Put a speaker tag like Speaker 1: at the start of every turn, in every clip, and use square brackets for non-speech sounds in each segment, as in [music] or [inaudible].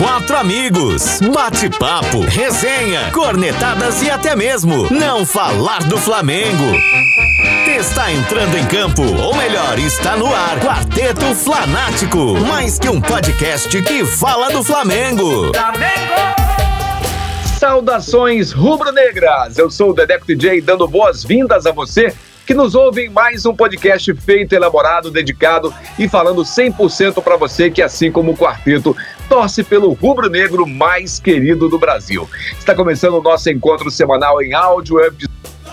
Speaker 1: quatro amigos, bate-papo, resenha, cornetadas e até mesmo não falar do Flamengo. Está entrando em campo, ou melhor, está no ar. Quarteto Flanático, mais que um podcast que fala do Flamengo.
Speaker 2: Saudações rubro-negras! Eu sou o Dedeco DJ dando boas-vindas a você que nos ouve em mais um podcast feito, elaborado, dedicado e falando 100% para você que, assim como o quarteto, torce pelo rubro-negro mais querido do Brasil. Está começando o nosso encontro semanal em áudio,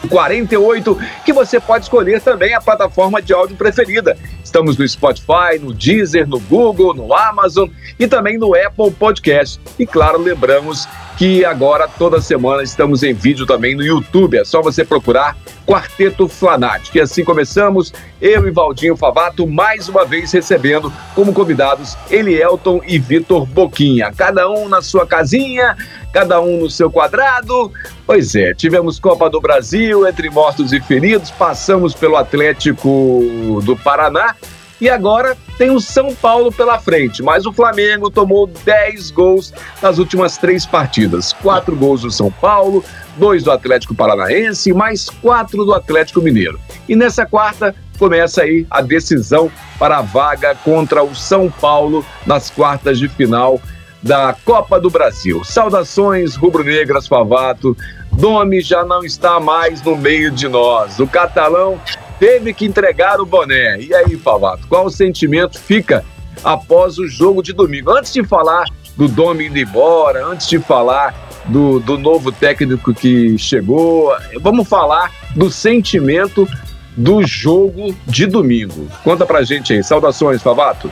Speaker 2: 48, que você pode escolher também a plataforma de áudio preferida. Estamos no Spotify, no Deezer, no Google, no Amazon e também no Apple Podcast. E claro, lembramos que agora toda semana estamos em vídeo também no YouTube. É só você procurar Quarteto Flanático. E assim começamos, eu e Valdinho Favato, mais uma vez recebendo como convidados Elielton e Vitor Boquinha. Cada um na sua casinha, cada um no seu quadrado. Pois é, tivemos Copa do Brasil, entre mortos e feridos, passamos pelo Atlético do Paraná e agora tem o São Paulo pela frente, mas o Flamengo tomou 10 gols nas últimas três partidas. Quatro gols do São Paulo, dois do Atlético Paranaense e mais quatro do Atlético Mineiro. E nessa quarta começa aí a decisão para a vaga contra o São Paulo nas quartas de final da Copa do Brasil. Saudações rubro-negras, Favato. Domi já não está mais no meio de nós. O catalão teve que entregar o boné. E aí, Favato, qual o sentimento fica após o jogo de domingo? Antes de falar do Domi indo embora, antes de falar do, do novo técnico que chegou, vamos falar do sentimento do jogo de domingo. Conta pra gente aí. Saudações, Favato.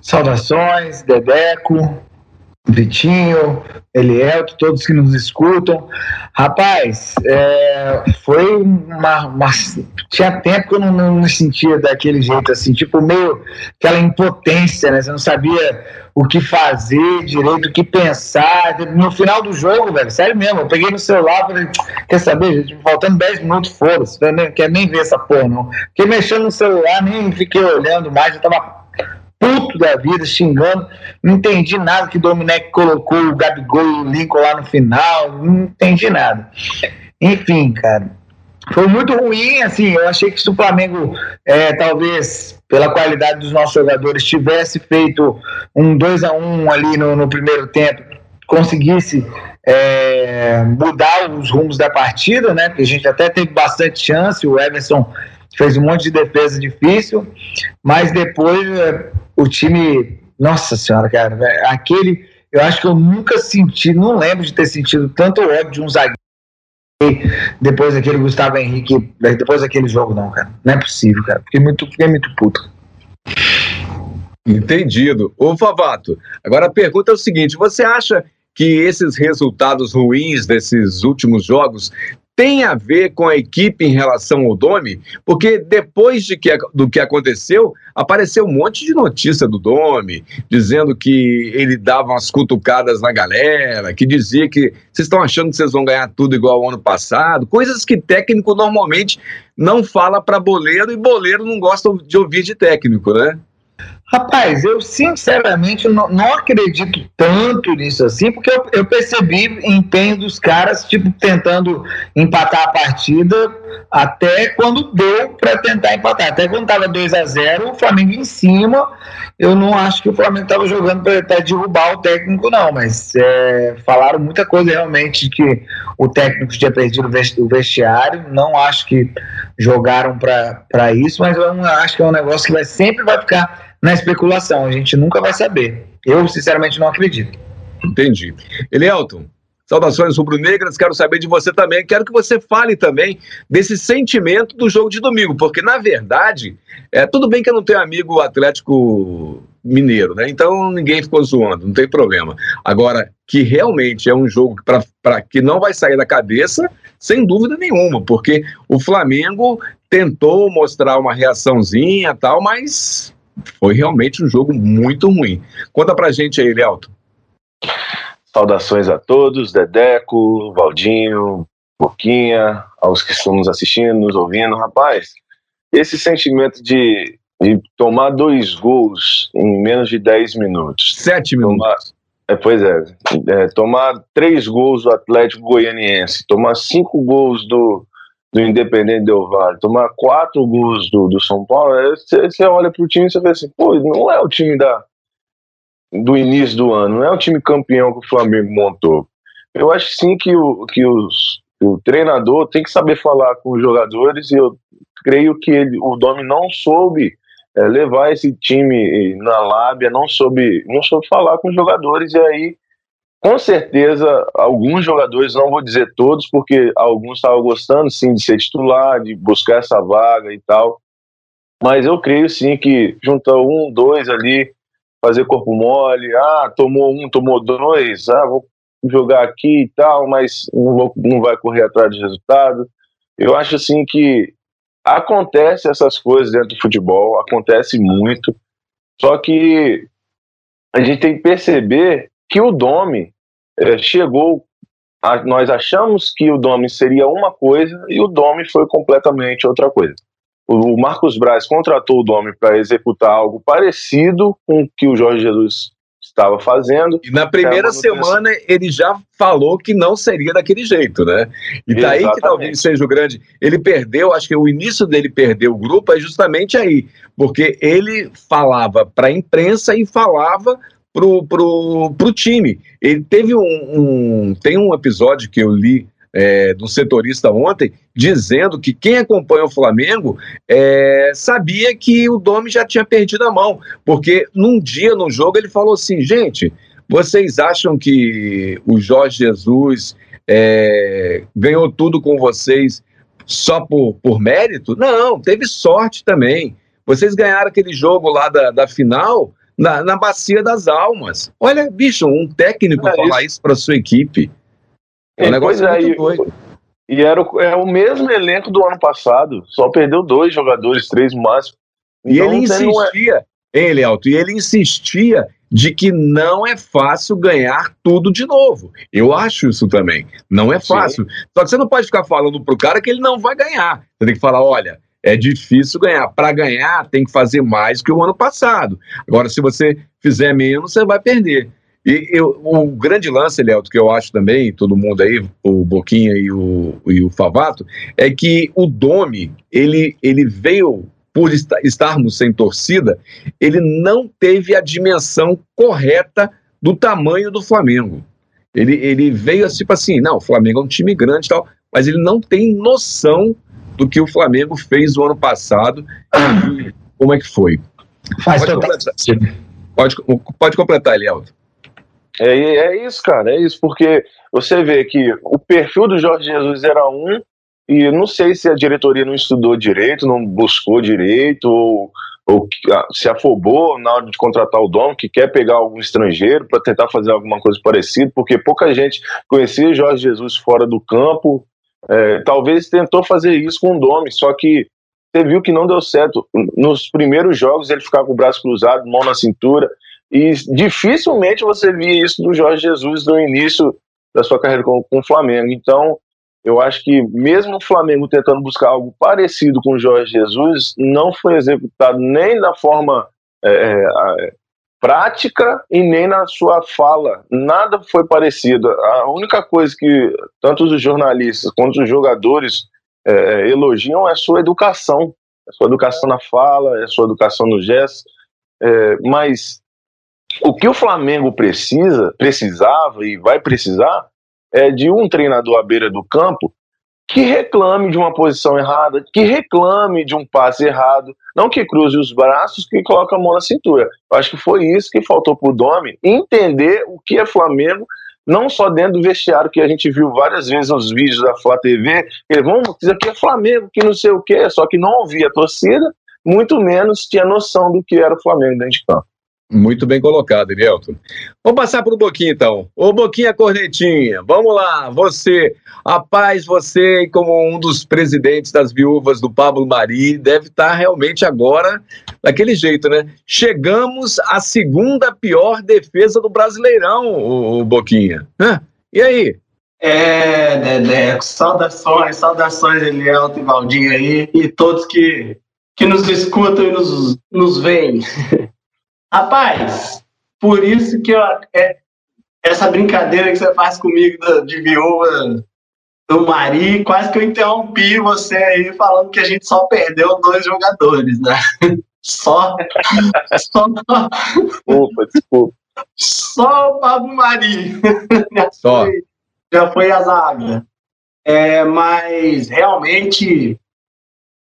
Speaker 3: Saudações, Dedeco, Vitinho, Elielto, todos que nos escutam. Rapaz, é, foi uma, uma, Tinha tempo que eu não, não, me sentia daquele jeito, assim, tipo, meio aquela impotência, né? Você não sabia o que fazer direito, o que pensar. No final do jogo, velho, sério mesmo, eu peguei no celular falei, quer saber, gente, faltando 10 minutos, foda-se, não quer nem ver essa porra, não. Fiquei mexendo no celular, nem fiquei olhando mais, eu tava puto da vida, xingando. Não entendi nada que o Domenech colocou o Gabigol e o Lincoln lá no final. Não entendi nada. Enfim, cara. Foi muito ruim, assim, eu achei que se o Flamengo, é, talvez, pela qualidade dos nossos jogadores, tivesse feito um 2 a 1 ali no, no primeiro tempo, conseguisse é, mudar os rumos da partida, né? Porque a gente até teve bastante chance, o Everson fez um monte de defesa difícil, mas depois é, o time, nossa senhora, cara, aquele, eu acho que eu nunca senti, não lembro de ter sentido tanto ódio de um zagueiro depois daquele Gustavo Henrique, depois daquele jogo, não, cara. Não é possível, cara. Fiquei muito, fiquei muito puto.
Speaker 2: Entendido. Ô, Favato, agora a pergunta é o seguinte: você acha que esses resultados ruins desses últimos jogos tem a ver com a equipe em relação ao Domi? Porque depois de que, do que aconteceu, apareceu um monte de notícia do Domi, dizendo que ele dava umas cutucadas na galera, que dizia que vocês estão achando que vocês vão ganhar tudo igual ao ano passado, coisas que técnico normalmente não fala para boleiro e boleiro não gosta de ouvir de técnico, né?
Speaker 3: Rapaz, eu sinceramente não, não, acredito tanto nisso assim, porque eu, eu, percebi empenho dos caras, tipo, tentando empatar a partida até quando deu para tentar empatar. Até quando tava 2 a 0 o Flamengo em cima, eu não acho que o Flamengo tava jogando para derrubar o técnico, não, mas é, falaram muita coisa realmente que o técnico tinha perdido o vestiário, não acho que jogaram para isso, mas eu acho que é um negócio que vai, sempre vai ficar na especulação. A gente nunca vai saber. Eu, sinceramente, não acredito.
Speaker 2: Entendi. Elielton, saudações rubro-negras, quero saber de você também. Quero que você fale também desse sentimento do jogo de domingo, porque, na verdade, é tudo bem que eu não tenho amigo Atlético Mineiro, né? Então ninguém ficou zoando, não tem problema. Agora, que realmente é um jogo para que não vai sair da cabeça, sem dúvida nenhuma, porque o Flamengo tentou mostrar uma reaçãozinha tal, mas foi realmente um jogo muito ruim. Conta pra gente aí, Lealto.
Speaker 4: Saudações a todos, Dedeco, Valdinho, Boquinha, aos que estão nos assistindo, nos ouvindo. Rapaz, esse sentimento de, de tomar dois gols em menos de 10 minutos.
Speaker 2: Sete minutos.
Speaker 4: É, pois é, é, tomar três gols do Atlético Goianiense, tomar cinco gols do, do Independente Del Vale, tomar quatro gols do, do São Paulo, você olha pro time e você vê assim, pô, não é o time da, do início do ano, não é o time campeão que o Flamengo montou. Eu acho sim que o, que os, o treinador tem que saber falar com os jogadores e eu creio que ele, o Domi não soube é, levar esse time na lábia, não soube, não soube falar com os jogadores, e aí, com certeza, alguns jogadores, não vou dizer todos, porque alguns estavam gostando sim de ser titular, de buscar essa vaga e tal, mas eu creio sim que juntar um, dois ali, fazer corpo mole, ah, tomou um, tomou dois, ah, vou jogar aqui e tal, mas não, vou, não vai correr atrás de resultado. Eu acho assim que Acontece essas coisas dentro do futebol, acontece muito. Só que a gente tem que perceber que o Domi é, chegou. A, nós achamos que o Domi seria uma coisa e o Domi foi completamente outra coisa. O, Marcos Braz contratou o Domi para executar algo parecido com o que o Jorge Jesus estava fazendo.
Speaker 2: E na primeira semana ele já falou que não seria daquele jeito, né? E daí Exatamente. que talvez seja o grande. Ele perdeu, acho que o início dele perder o grupo é justamente aí, porque ele falava para a imprensa e falava pro, pro, pro time. Ele teve um, um, tem um episódio que eu li é, do setorista ontem, dizendo que quem acompanha o Flamengo é, sabia que o Domi já tinha perdido a mão, porque num dia no jogo ele falou assim: gente, vocês acham que o Jorge Jesus é, ganhou tudo com vocês só por, por mérito? Não, teve sorte também. Vocês ganharam aquele jogo lá da, da final na, na bacia das almas. Olha, bicho, um técnico é falar isso, isso para sua equipe.
Speaker 4: É um negócio é, muito doido. E era o, é o mesmo elenco do ano passado, só perdeu dois jogadores, três no máximo.
Speaker 2: E então, ele insistia, é... hein, Elialto, e ele insistia de que não é fácil ganhar tudo de novo. Eu acho isso também. Não é fácil. Sim. Só que você não pode ficar falando pro cara que ele não vai ganhar. Você tem que falar, olha, é difícil ganhar. Para ganhar, tem que fazer mais que o ano passado. Agora, se você fizer menos, você vai perder. E eu, o grande lance, Léo, que eu acho também, todo mundo aí, o Boquinha e o, e o Favato, é que o Domi, ele, ele veio, por estarmos sem torcida, ele não teve a dimensão correta do tamanho do Flamengo. Ele, ele veio assim, tipo assim, não, o Flamengo é um time grande e tal, mas ele não tem noção do que o Flamengo fez no ano passado e como é que foi. Faz pode, completar. Pode, pode completar, Elielto.
Speaker 4: É, é isso, cara, é isso, porque você vê que o perfil do Jorge Jesus era um, e não sei se a diretoria não estudou direito, não buscou direito, ou, ou ah, se afobou na hora de contratar o dono, que quer pegar algum estrangeiro para tentar fazer alguma coisa parecida, porque pouca gente conhecia Jorge Jesus fora do campo. É, talvez tentou fazer isso com o Domi, só que você viu que não deu certo. Nos primeiros jogos ele ficava com o braço cruzado, mão na cintura. E dificilmente você via isso do Jorge Jesus no início da sua carreira com, com o Flamengo. Então, eu acho que mesmo o Flamengo tentando buscar algo parecido com o Jorge Jesus, não foi executado nem da forma é, é, prática e nem na sua fala. Nada foi parecido. A única coisa que tanto os jornalistas quanto os jogadores é, é elogiam é a sua educação. A sua educação na fala, a sua educação no gesto. É, mas o que o Flamengo precisa, precisava e vai precisar é de um treinador à beira do campo que reclame de uma posição errada, que reclame de um passe errado, não que cruze os braços, que coloque a mão na cintura. Eu acho que foi isso que faltou para o Domi entender o que é Flamengo, não só dentro do vestiário, que a gente viu várias vezes nos vídeos da Flá TV, que vamos, isso aqui é Flamengo, que não sei o quê, só que não ouvia a torcida, muito menos tinha noção do que era o Flamengo dentro de campo.
Speaker 2: Muito bem colocado, Elielton. Vamos passar para o Boquinha, então. Ô, Boquinha Cornetinha, vamos lá. Você, rapaz, você, como um dos presidentes das viúvas do Pablo Mari, deve estar tá realmente agora daquele jeito, né? Chegamos à segunda pior defesa do Brasileirão, o, o Boquinha. Hã? E aí?
Speaker 5: É, Dedé, saudações, saudações, Elielton e Valdinho aí, e todos que, que nos escutam e nos, nos veem. [laughs] Rapaz, por isso que eu, é, essa brincadeira que você faz comigo de viúva do Mari, quase que eu interrompi você aí falando que a gente só perdeu dois jogadores, né? [laughs] Só. só
Speaker 4: desculpa, desculpa.
Speaker 5: Só o Pablo Mari. [laughs]
Speaker 2: Já só.
Speaker 5: Foi, já foi a zaga. É, mas realmente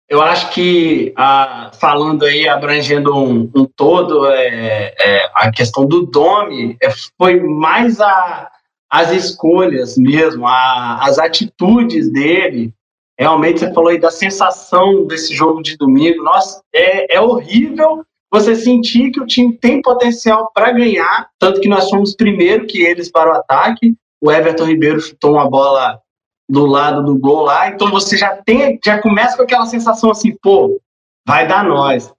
Speaker 5: eu acho que a, falando aí, abrangendo um, um todo, é, é, a questão do Domi é, foi mais a, as escolhas mesmo, a, as atitudes dele. Realmente, você falou aí da sensação desse jogo de domingo. Nossa, é, é horrível você sentir que o time tem potencial para ganhar, tanto que nós fomos primeiro que eles para o ataque. O Everton Ribeiro chutou uma bola do lado do gol lá, então você já tem, já começa com aquela sensação assim, pô, vai dar nós.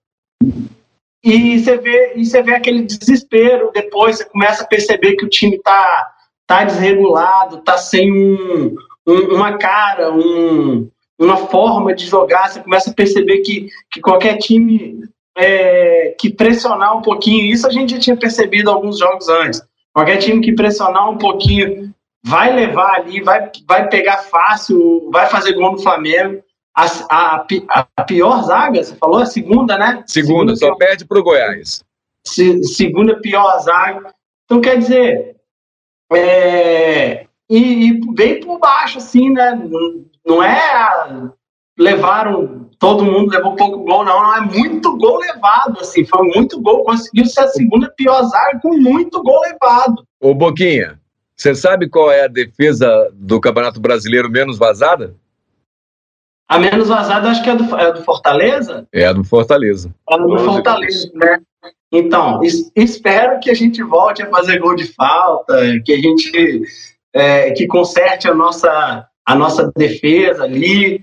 Speaker 5: E você vê, e você vê aquele desespero depois, você começa a perceber que o time tá tá desregulado, tá sem um, um, uma cara, um, uma forma de jogar, você começa a perceber que, que qualquer time é, que pressionar um pouquinho, isso a gente já tinha percebido alguns jogos antes, qualquer time que pressionar um pouquinho vai levar ali, vai, vai pegar fácil, vai fazer gol no Flamengo. A, a, a pior zaga, você falou? A segunda, né?
Speaker 2: Segunda, segunda só pior, perde para o Goiás.
Speaker 5: Se, segunda pior zaga. Então, quer dizer, é, e, e bem por baixo, assim, né? Não é. Levaram. Todo mundo levou pouco gol, não. Não é muito gol levado, assim. Foi muito gol. Conseguiu ser a segunda pior zaga com muito gol levado.
Speaker 2: Ô, Boquinha, você sabe qual é a defesa do Campeonato Brasileiro menos vazada?
Speaker 5: A menos vazada, acho que é do, é do Fortaleza?
Speaker 2: É a do Fortaleza.
Speaker 5: É a do Fortaleza, né? Então, es, espero que a gente volte a fazer gol de falta, que a gente é, que conserte a nossa, a nossa defesa ali.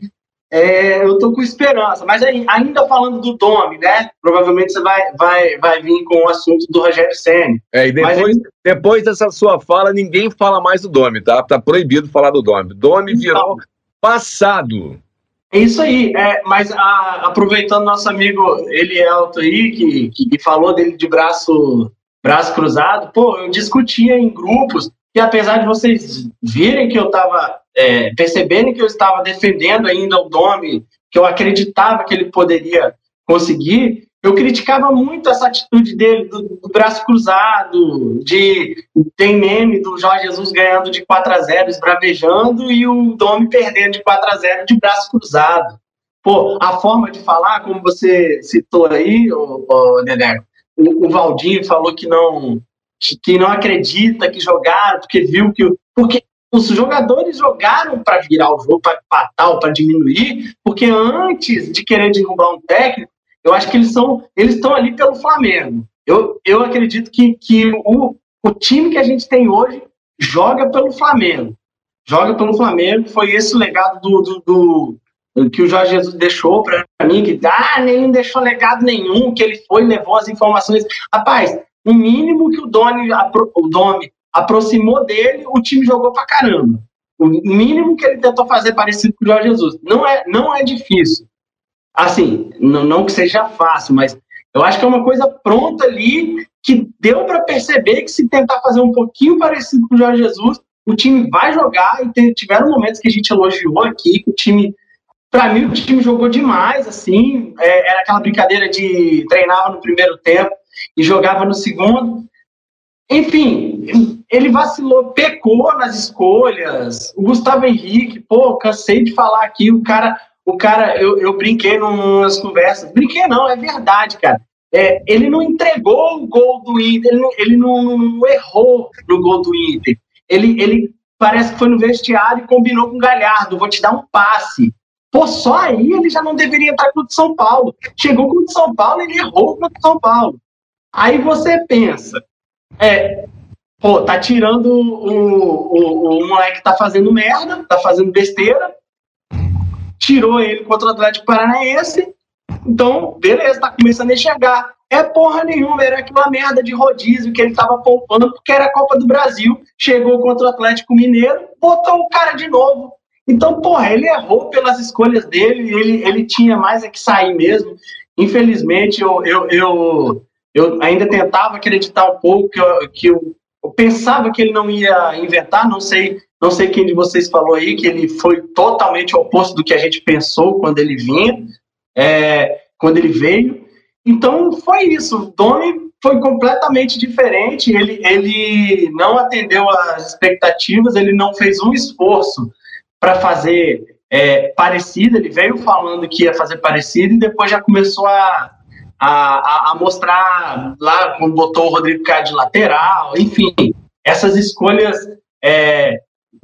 Speaker 5: É, eu tô com esperança, mas aí, ainda falando do Domi, né? Provavelmente você vai, vai, vai vir com o assunto do Rogério Senna.
Speaker 2: É, e depois, mas, depois dessa sua fala, ninguém fala mais do Domi, tá? Tá proibido falar do Domi. Domi virou então, passado.
Speaker 5: É isso aí, é, mas a, aproveitando nosso amigo Elielto aí, que, que, que falou dele de braço, braço cruzado, pô, eu discutia em grupos, e apesar de vocês virem que eu estava é, percebendo que eu estava defendendo ainda o Domi, que eu acreditava que ele poderia conseguir, eu criticava muito essa atitude dele, do, do, braço cruzado, de tem meme do Jorge Jesus ganhando de 4 a 0 esbravejando, e o Domi perdendo de 4 a 0 de braço cruzado. Pô, a forma de falar, como você citou aí, o, o o, o Valdinho falou que não que não acredita que jogaram, porque viu que. Porque os jogadores jogaram para virar o jogo, para empatar ou para diminuir, porque antes de querer derrubar um técnico, eu acho que eles são eles estão ali pelo Flamengo. Eu, eu acredito que, que o, o time que a gente tem hoje joga pelo Flamengo. Joga pelo Flamengo. Foi esse o legado do, do, do que o Jorge Jesus deixou para mim, que ah, nem deixou legado nenhum, que ele foi levou as informações. Rapaz, o mínimo que o Domi, o Domi aproximou dele, o time jogou pra caramba. O mínimo que ele tentou fazer parecido com o Jorge Jesus. Não é, não é difícil. Assim, não, não que seja fácil, mas eu acho que é uma coisa pronta ali que deu para perceber que se tentar fazer um pouquinho parecido com o Jorge Jesus, o time vai jogar e tiveram momentos que a gente elogiou aqui, que o time, para mim, o time jogou demais, assim, é, era aquela brincadeira de treinava no primeiro tempo e jogava no segundo. Enfim, ele vacilou, pecou nas escolhas. O Gustavo Henrique, pô, cansei de falar aqui, o cara, o cara, eu, eu brinquei nas conversas. Brinquei não, é verdade, cara. É, ele não entregou o gol do Inter, ele não, ele não, não errou no gol do Inter. Ele, ele parece que foi no vestiário e combinou com o Galhardo, vou te dar um passe. Pô, só aí ele já não deveria estar com o de São Paulo. Chegou com o de São Paulo, ele errou com o de São Paulo. Aí você pensa, é, pô, tá tirando o, o, o moleque que tá fazendo merda, tá fazendo besteira, tirou ele contra o Atlético Paranaense, então, beleza, tá começando a enxergar. É porra nenhuma, era aquela merda de rodízio que ele tava poupando, porque era a Copa do Brasil, chegou contra o Atlético Mineiro, botou o cara de novo. Então, porra, ele errou pelas escolhas dele, ele, ele tinha mais é que sair mesmo. Infelizmente, eu, eu, eu eu ainda tentava acreditar um pouco que, que o, eu pensava que ele não ia inventar, não sei, não sei quem de vocês falou aí que ele foi totalmente oposto do que a gente pensou quando ele vinha, é, quando ele veio. Então foi isso. O Domi foi completamente diferente. Ele, ele não atendeu às expectativas, ele não fez um esforço para fazer é, parecido. Ele veio falando que ia fazer parecido e depois já começou a, a, a mostrar lá quando botou o Rodrigo Caio de lateral, enfim, essas escolhas é,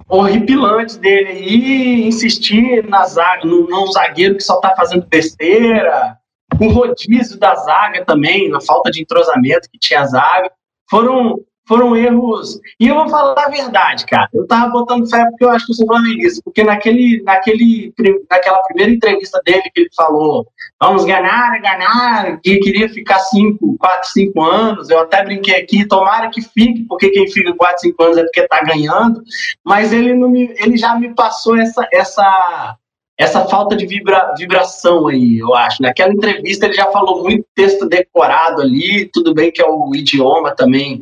Speaker 5: horripilantes dele. E insistir na zaga, no, num zagueiro que só está fazendo besteira, o rodízio da zaga também, na falta de entrosamento que tinha a zaga, foram, foram erros. E eu vou falar a verdade, cara. Eu tava botando fé porque eu acho que eu sou flamenguista, porque naquele, naquele, naquela primeira entrevista dele que ele falou vamos ganhar, ganhar, que queria ficar 5, 4, 5 anos. Eu até brinquei aqui, tomara que fique, porque quem fica 4, 5 anos é porque está ganhando. Mas ele, não me, ele já me passou essa, essa, essa falta de vibra, vibração aí, eu acho. Naquela entrevista ele já falou muito texto decorado ali, tudo bem que é o idioma também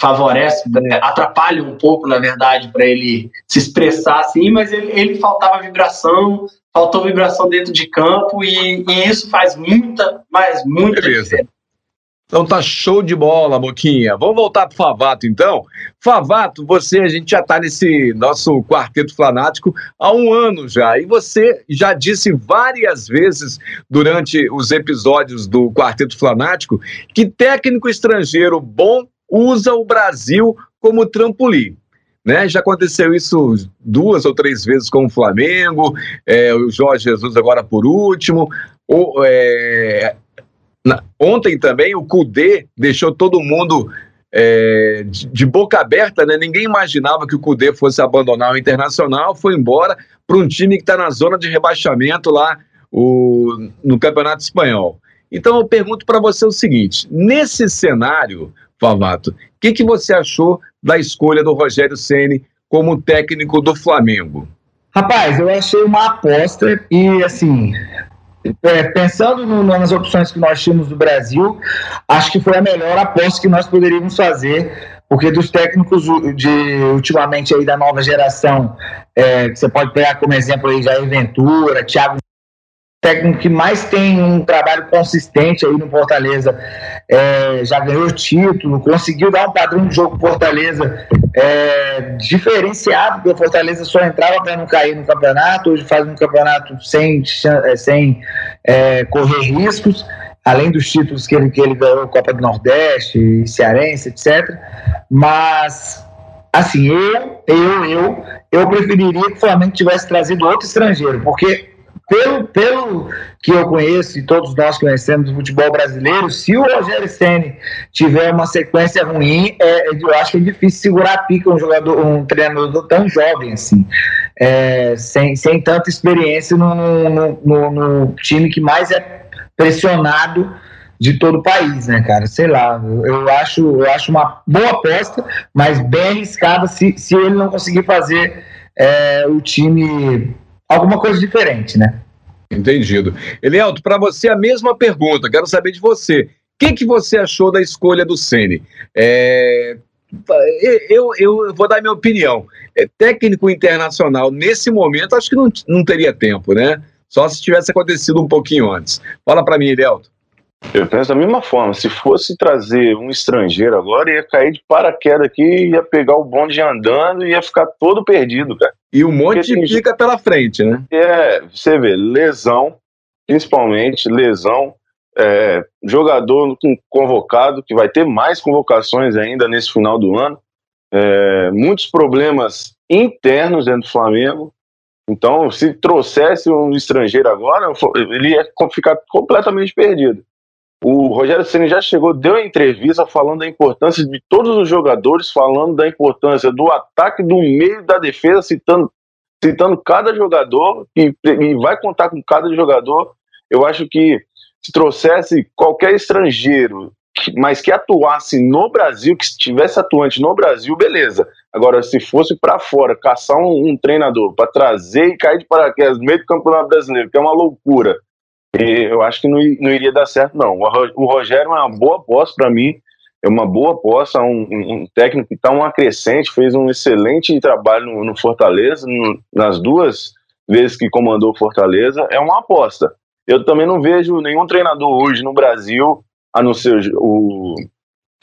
Speaker 5: favorece, né, atrapalha um pouco, na verdade, para ele se expressar assim, mas ele, ele faltava vibração, faltou vibração dentro de campo e, e isso faz muita, mas muita Beleza. diferença.
Speaker 2: Então tá show de bola, Boquinha. Vamos voltar pro Favato, então. Favato, você, a gente já tá nesse nosso quarteto fanático há um ano já. E você já disse várias vezes durante os episódios do Quarteto Fanático que técnico estrangeiro bom usa o Brasil como trampolim. Né? Já aconteceu isso duas ou três vezes com o Flamengo, é, o Jorge Jesus agora por último. O, é, na, ontem também o Cudê deixou todo mundo é, de, de, boca aberta, né? Ninguém imaginava que o Cudê fosse abandonar o Internacional, foi embora para um time que está na zona de rebaixamento lá o, no Campeonato Espanhol. Então eu pergunto para você o seguinte: nesse cenário, Favato, o que, que você achou da escolha do Rogério Ceni como técnico do Flamengo?
Speaker 3: Rapaz, eu achei uma aposta e assim, é, pensando no, nas opções que nós tínhamos no Brasil, acho que foi a melhor aposta que nós poderíamos fazer, porque dos técnicos de ultimamente aí da nova geração, é, que você pode pegar como exemplo aí Jair Ventura, Thiago técnico que mais tem um trabalho consistente aí no Fortaleza, é, já ganhou título, conseguiu dar um padrão de jogo Fortaleza é, diferenciado, porque o Fortaleza só entrava para não cair no campeonato, hoje faz um campeonato sem, é, sem é, correr riscos, além dos títulos que ele, que ele ganhou, Copa do Nordeste, Cearense, etc. Mas assim, eu, eu, eu, eu preferiria que o Flamengo tivesse trazido outro estrangeiro, porque pelo, pelo que eu conheço e todos nós conhecemos do futebol brasileiro, se o Rogério Ceni tiver uma sequência ruim, é, eu acho que é difícil segurar a pica um jogador, um treinador tão jovem assim, é, sem, sem tanta experiência no, no, no, no time que mais é pressionado de todo o país, né, cara? Sei lá, eu acho, eu acho uma boa aposta, mas bem arriscada se, se ele não conseguir fazer é, o time alguma coisa diferente, né?
Speaker 2: Entendido. Elielto, para você a mesma pergunta, quero saber de você. O que, que você achou da escolha do Ceni? É, eu, eu vou dar minha opinião. É, técnico internacional, nesse momento, acho que não, não teria tempo, né? Só se tivesse acontecido um pouquinho antes. Fala para mim, Elielto.
Speaker 4: Eu penso da mesma forma. Se fosse trazer um estrangeiro agora, ia cair de paraquedas aqui, ia pegar o bonde andando e ia ficar todo perdido, cara.
Speaker 2: E um monte Porque de pica pela frente, né?
Speaker 4: É, você vê, lesão, principalmente, lesão. É, jogador convocado, que vai ter mais convocações ainda nesse final do ano. É, muitos problemas internos dentro do Flamengo. Então, se trouxesse um estrangeiro agora, ele ia ficar completamente perdido. O Rogério Ceni já chegou, deu uma entrevista falando da importância de todos os jogadores, falando da importância do ataque, do meio da defesa, citando, citando cada jogador e, e vai contar com cada jogador. Eu acho que se trouxesse qualquer estrangeiro, mas que atuasse no Brasil, que estivesse atuante no Brasil, beleza. Agora, se fosse para fora, caçar um, um treinador para trazer e cair de paraquedas no meio do Campeonato Brasileiro, que é uma loucura, eu acho que não, não iria dar certo, não. O Rogério é uma boa aposta para mim. é uma boa aposta, um, um técnico que está um acrescente, fez um excelente trabalho no, no Fortaleza, no, nas duas vezes que comandou Fortaleza, é uma aposta. Eu também não vejo nenhum treinador hoje no Brasil, a não ser o,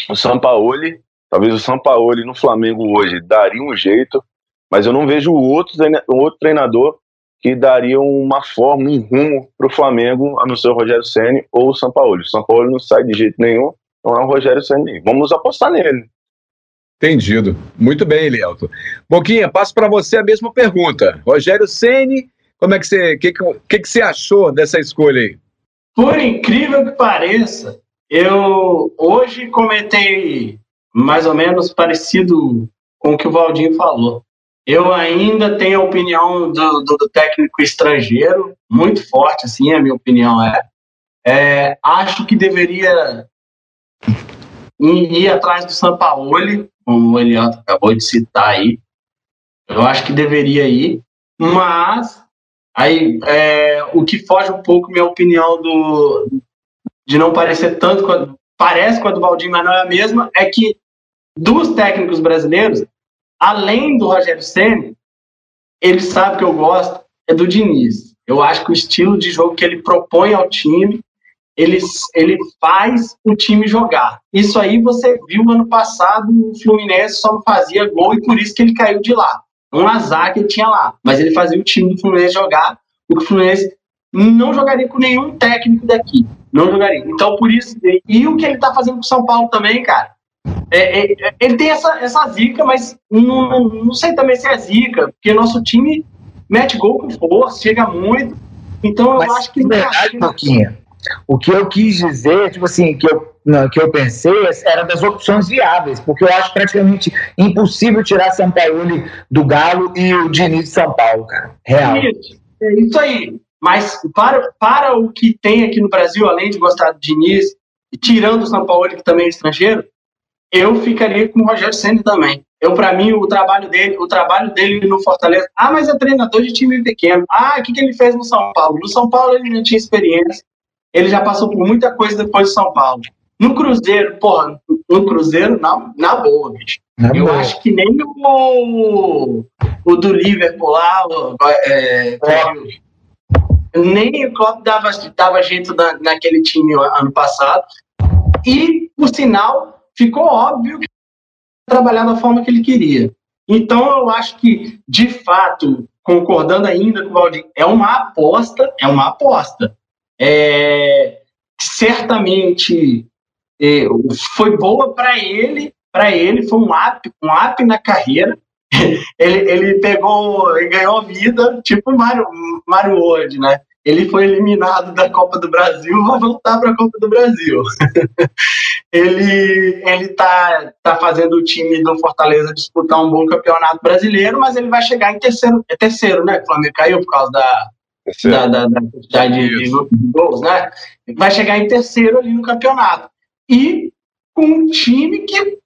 Speaker 4: o Sampaoli, talvez o Sampaoli no Flamengo hoje daria um jeito, mas eu não vejo outro, outro treinador que daria uma forma, um rumo para o Flamengo, a não ser o Rogério Senni ou o Sampaoli. O Sampaoli não sai de jeito nenhum, não é o Rogério Senni. Vamos apostar nele.
Speaker 2: Entendido. Muito bem, Elielto. Boquinha, passo para você a mesma pergunta. Rogério Ceni, como é que você, que, que, que você achou dessa escolha aí?
Speaker 5: Por incrível que pareça, eu hoje comentei mais ou menos parecido com o que o Valdinho falou. Eu ainda tenho a opinião do, do, do técnico estrangeiro, muito forte, assim, a minha opinião é. é acho que deveria ir, ir atrás do Sampaoli, como o Eliato acabou de citar aí. Eu acho que deveria ir, mas aí é, o que foge um pouco minha opinião do de não parecer tanto com a, parece com a do Valdinho, mas não é a mesma, é que dos técnicos brasileiros, além do Rogério Senna, ele sabe que eu gosto é do Diniz. Eu acho que o estilo de jogo que ele propõe ao time ele, ele faz o time jogar. Isso aí você viu ano passado, o Fluminense só fazia gol e por isso que ele caiu de lá. Um azar que ele tinha lá. Mas ele fazia o time do Fluminense jogar, o que o Fluminense não jogaria com nenhum técnico daqui. Não jogaria. Então, por isso. E o que ele tá fazendo com o São Paulo também, cara. É, é, ele tem essa, essa zica, mas não, não sei também se é zica, porque nosso time mete gol com força, chega muito. Então eu
Speaker 3: mas,
Speaker 5: acho que.
Speaker 3: Verdade, Pouquinho. O que eu quis dizer, tipo assim, que eu, não, que eu pensei era das opções viáveis, porque eu acho praticamente impossível tirar São Paulo do Galo e o Diniz de São Paulo, cara. Real.
Speaker 5: Isso, é isso aí. Mas para, para o que tem aqui no Brasil, além de gostar do Diniz, e tirando o São Paulo, que também é estrangeiro, eu ficaria com o Rogério Senna também. Eu, para mim, o trabalho dele, o trabalho dele no Fortaleza. Ah, mas é treinador de time pequeno. Ah, o que, que ele fez no São Paulo? No São Paulo ele não tinha experiência ele já passou por muita coisa depois de São Paulo. No Cruzeiro, porra, no Cruzeiro, na, na boa, bicho. Na eu boa. acho que nem o, o do Liverpool lá, o, é, nem o Klopp dava, dava jeito na, naquele time ano passado. E, por sinal, ficou óbvio que trabalhar da forma que ele queria. Então, eu acho que, de fato, concordando ainda com o Valdir, é uma aposta, é uma aposta. É, certamente é, foi boa para ele, para ele foi um up, um up na carreira. [laughs] ele, ele pegou e ganhou vida, tipo Mario, Mario World, né? Ele foi eliminado da Copa do Brasil, vai voltar para a Copa do Brasil. [laughs] ele ele tá, tá fazendo o time do Fortaleza disputar um bom campeonato brasileiro, mas ele vai chegar em terceiro, é terceiro, né? O Flamengo caiu por causa da, da, da, da quantidade de, de gols, né? Vai chegar em terceiro ali no campeonato. E com um time que,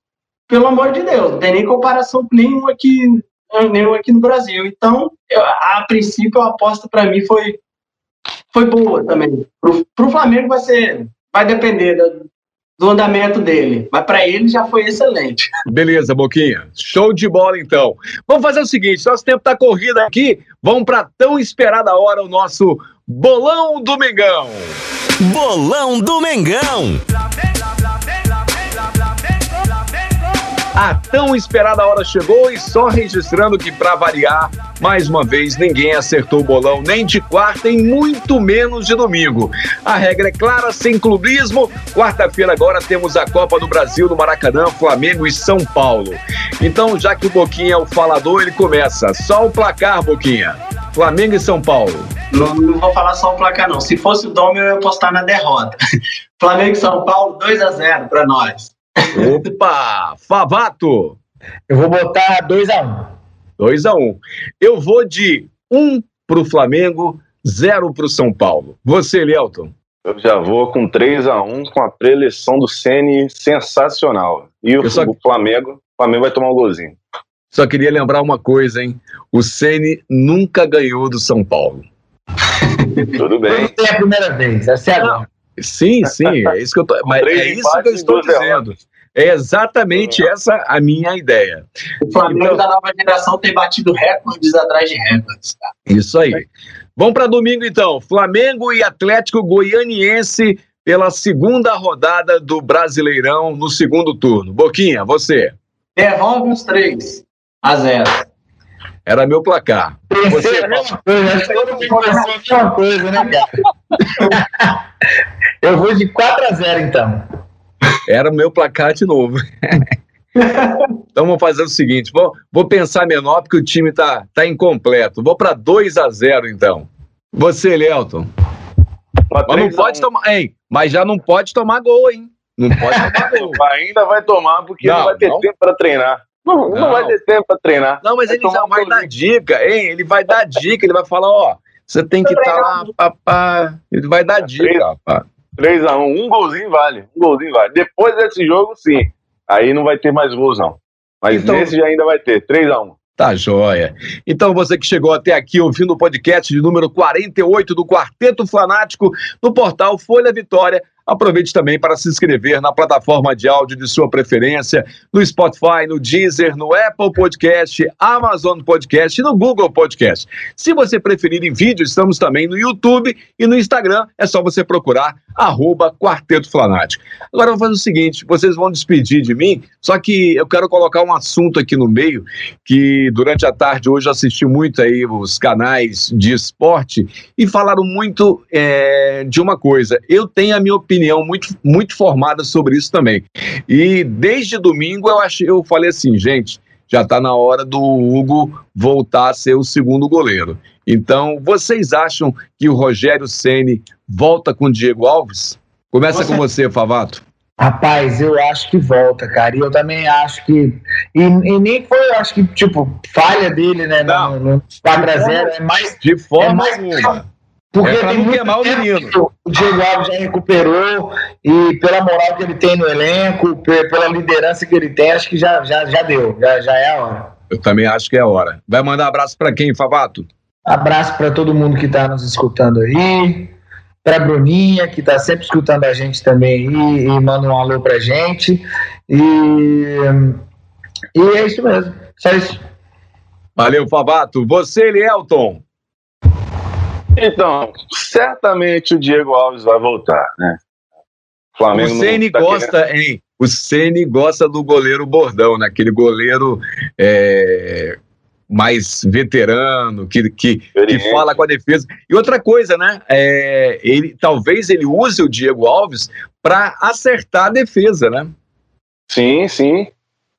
Speaker 5: pelo amor de Deus, não tem nem comparação com nenhum aqui, nenhum aqui no Brasil. Então, eu, a princípio, a aposta para mim foi, foi boa também. Para o Flamengo vai ser. Vai depender da, do andamento dele. Mas para ele já foi excelente.
Speaker 2: Beleza, Boquinha. Show de bola, então. Vamos fazer o seguinte: nosso tempo está corrido aqui. Vamos para tão esperada hora o nosso Bolão do Mengão.
Speaker 1: Bolão do Mengão.
Speaker 2: A tão esperada hora chegou e só registrando que, para variar, mais uma vez ninguém acertou o bolão nem de quarta e muito menos de domingo. A regra é clara, sem clubismo. Quarta-feira agora temos a Copa do Brasil no Maracanã, Flamengo e São Paulo. Então, já que o Boquinha é o falador, ele começa. Só o placar, Boquinha. Flamengo e São Paulo.
Speaker 5: Não, não vou falar só o placar, não. Se fosse o Dom, eu ia apostar na derrota. [laughs] Flamengo e São Paulo, 2 a 0 para nós. [laughs]
Speaker 2: Opa! Favato!
Speaker 3: Eu vou botar 2x1.
Speaker 2: 2x1. Um. Eu vou de 1 um pro Flamengo, 0 pro São Paulo. Você, Lielton?
Speaker 4: Eu já vou com 3x1 com a preleção do Ceni sensacional. E o, só... o Flamengo, o Flamengo vai tomar um golzinho.
Speaker 2: Só queria lembrar uma coisa, hein? O Ceni nunca ganhou do São Paulo.
Speaker 4: Tudo bem.
Speaker 3: Não é a primeira vez, essa é a
Speaker 2: Sim, sim, é isso que eu tô, mas é isso que eu estou dizendo. É exatamente essa a minha ideia.
Speaker 5: O Flamengo então, da nova geração tem batido recordes atrás de recordes. Tá?
Speaker 2: Isso aí. Vamos para domingo então. Flamengo e Atlético Goianiense pela segunda rodada do Brasileirão no segundo turno. Boquinha, você.
Speaker 5: Devolve os três a zero.
Speaker 2: Era meu placar. Você, é
Speaker 3: coisa, né, cara? [laughs] Eu vou de 4 a 0 então.
Speaker 2: Era o meu placar de novo. [laughs] então vamos fazer o seguinte: vou, vou pensar menor porque o time tá, tá incompleto. Vou para 2 a 0 então. Você, Lelton. Mas não pode tomar. Hein, mas já não pode tomar gol, hein? Não pode tomar [laughs] gol.
Speaker 4: Ainda vai tomar porque não, não vai ter não. tempo para treinar. Não, não, não, vai ter tempo para treinar.
Speaker 2: Não, mas vai ele já vai dar dica, hein? Ele vai dar dica, ele vai falar, ó, você tem que estar tá lá, papá. Ele vai dar dica,
Speaker 4: 3x1, um, golzinho vale. Um golzinho vale. Depois desse jogo, sim. Aí não vai ter mais gols, não. Mas então, nesse já ainda vai ter. 3x1.
Speaker 2: Tá joia. Então, você que chegou até aqui ouvindo o podcast de número 48 do Quarteto Fanático no portal Folha Vitória, Aproveite também para se inscrever na plataforma de áudio de sua preferência, no Spotify, no Deezer, no Apple Podcast, Amazon Podcast e no Google Podcast. Se você preferir em vídeo, estamos também no YouTube e no Instagram. É só você procurar arroba Quarteto Flanático. Agora eu vou fazer o seguinte: vocês vão despedir de mim, só que eu quero colocar um assunto aqui no meio, que durante a tarde hoje assisti muito aí os canais de esporte e falaram muito é, de uma coisa. Eu tenho a minha opinião opinião muito, muito formada sobre isso também. E desde domingo eu achei, eu falei assim, gente, já está na hora do Hugo voltar a ser o segundo goleiro. Então, vocês acham que o Rogério Ceni volta com o Diego Alves? Começa você... com você, Favato.
Speaker 3: Rapaz, eu acho que volta, cara. E eu também acho que. E, e nem foi, eu acho que, tipo, falha dele, né? Não. No, no 4x0. É mais.
Speaker 2: De forma é mais, nenhuma. Porque é tem muito queimar o menino.
Speaker 3: O Diego Alves já recuperou e pela moral que ele tem no elenco, pela liderança que ele tem, acho que já, já, já deu, já, já é a hora.
Speaker 2: Eu também acho que é a hora. Vai mandar abraço para quem, Favato?
Speaker 3: Abraço para todo mundo que está nos escutando aí, para Bruninha, que está sempre escutando a gente também aí, e manda um alô pra gente. E, e é isso mesmo, só isso.
Speaker 2: Valeu, Favato. Você, Elielton.
Speaker 4: Então, certamente o Diego Alves vai voltar, né?
Speaker 2: O Flamengo o Ceni tá gosta, querendo... hein? O Ceni gosta do goleiro bordão, naquele né? goleiro é, mais veterano, que, que, que, fala com a defesa. E outra coisa, né? É, ele, talvez ele use o Diego Alves para acertar a defesa, né?
Speaker 4: Sim, sim.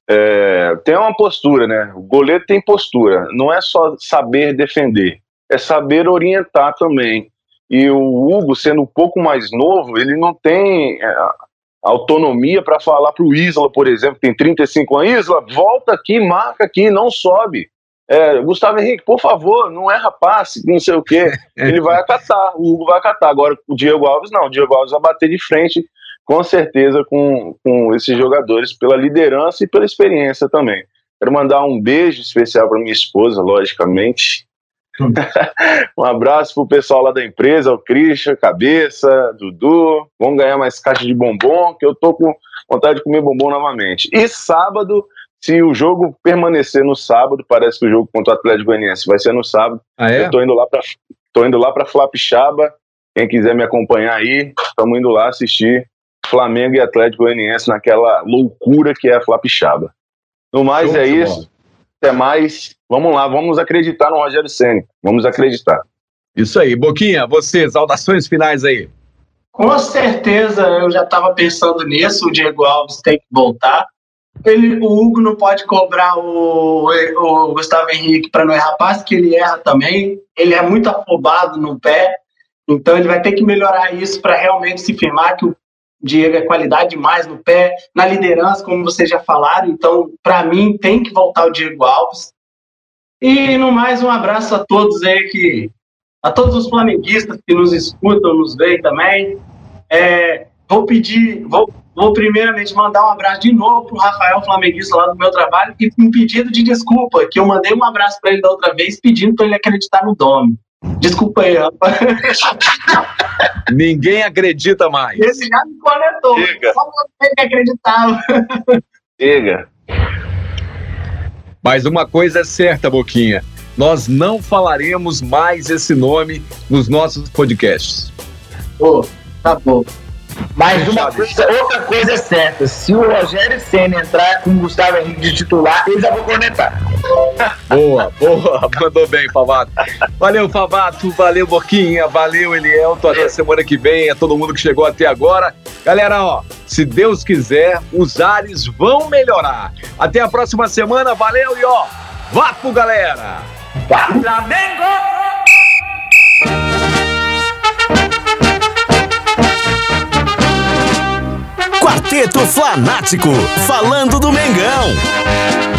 Speaker 4: É, tem uma postura, né? O goleiro tem postura. Não é só saber defender é saber orientar também. E o Hugo, sendo um pouco mais novo, ele não tem é, autonomia para falar para o Isla, por exemplo, que tem 35 anos, Isla, volta aqui, marca aqui, não sobe. É, Gustavo Henrique, por favor, não é rapaz, não sei o quê. [laughs] Ele vai acatar, o Hugo vai acatar. Agora, o Diego Alves não, o Diego Alves vai bater de frente, com certeza, com, com esses jogadores, pela liderança e pela experiência também. Quero mandar um beijo especial para minha esposa, logicamente, um abraço pro pessoal lá da empresa, o Christian, Cabeça, Dudu. Vamos ganhar mais caixa de bombom, que eu tô com vontade de comer bombom novamente. E sábado, se o jogo permanecer no sábado, parece que o jogo contra o Atlético Goianiense vai ser no sábado.
Speaker 2: Ah, é?
Speaker 4: Eu tô indo lá para tô indo lá para Flapixaba. Quem quiser me acompanhar aí, estamos indo lá assistir Flamengo e Atlético Goianiense naquela loucura que é a Flapixaba. No mais Show é isso. Até mais. Vamos lá, vamos acreditar no Rogério Senna. Vamos acreditar.
Speaker 2: Isso aí. Boquinha, você, saudações finais aí.
Speaker 5: Com certeza, eu já estava pensando nisso. O Diego Alves tem que voltar. Ele, o Hugo não pode cobrar o, o Gustavo Henrique para não errar passe, que ele erra também. Ele é muito afobado no pé. Então ele vai ter que melhorar isso para realmente se firmar que o Diego é qualidade demais no pé, na liderança, como vocês já falaram. Então, para mim, tem que voltar o Diego Alves. E no mais, um abraço a todos aí que. A todos os flamenguistas que nos escutam, nos veem também. É, vou pedir, vou, vou primeiramente mandar um abraço de novo pro Rafael Flamenguista lá do meu trabalho e um pedido de desculpa, que eu mandei um abraço para ele da outra vez pedindo para ele acreditar no Dome. Desculpa aí, rapaz.
Speaker 2: Ninguém acredita mais.
Speaker 5: Esse já me conectou.
Speaker 4: Chega.
Speaker 5: Só você que acreditava.
Speaker 4: Chega.
Speaker 2: Mas uma coisa é certa, Boquinha. Nós não falaremos mais esse nome nos nossos podcasts.
Speaker 5: Pô, tá bom.
Speaker 3: Mas uma coisa, outra coisa é certa: se o Rogério Senna entrar com o Gustavo Henrique de titular, eu já vou conectar. [laughs]
Speaker 2: Boa, boa. Mandou bem, Favato. Valeu, Favato. Valeu, Boquinha. Valeu, Elielto. Até semana que vem. É todo mundo que chegou até agora. Galera, ó, se Deus quiser, os ares vão melhorar. Até a próxima semana. Valeu e ó, vapo, galera!
Speaker 1: Quarteto Flanático, falando do Mengão.